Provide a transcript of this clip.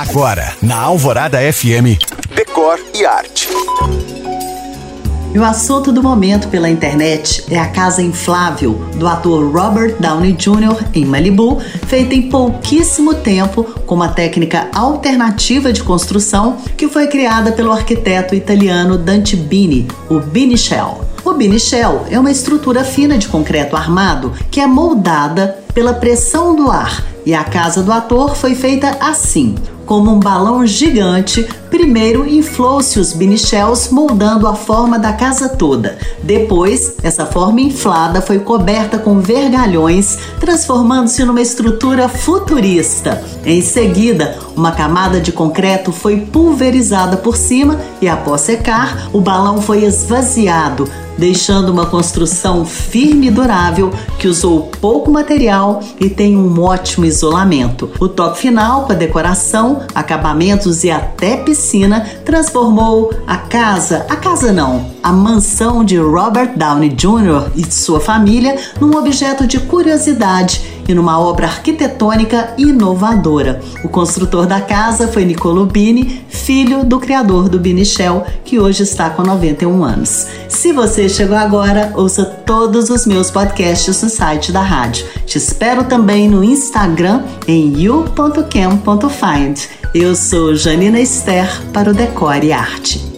Agora, na Alvorada FM, Decor e Arte. E o assunto do momento pela internet é a casa inflável do ator Robert Downey Jr. em Malibu, feita em pouquíssimo tempo com uma técnica alternativa de construção que foi criada pelo arquiteto italiano Dante Bini, o Bini Shell. O Bini Shell é uma estrutura fina de concreto armado que é moldada pela pressão do ar e a casa do ator foi feita assim, como um balão gigante, primeiro inflou-se os binichels moldando a forma da casa toda. Depois, essa forma inflada foi coberta com vergalhões, transformando-se numa estrutura futurista. Em seguida, uma camada de concreto foi pulverizada por cima e, após secar, o balão foi esvaziado, deixando uma construção firme e durável que usou pouco material e tem um ótimo isolamento. O toque final, com a decoração, acabamentos e até piscina, transformou a casa, a casa não, a mansão de Robert Downey Jr. e sua família num objeto de curiosidade e numa obra arquitetônica inovadora. O construtor da casa foi Nicolo Bini, filho do criador do Bini Shell, que hoje está com 91 anos. Se você chegou agora, ouça todos os meus podcasts no site da rádio. Te espero também no Instagram em you.cam.find. Eu sou Janina Esther para o Decore Arte.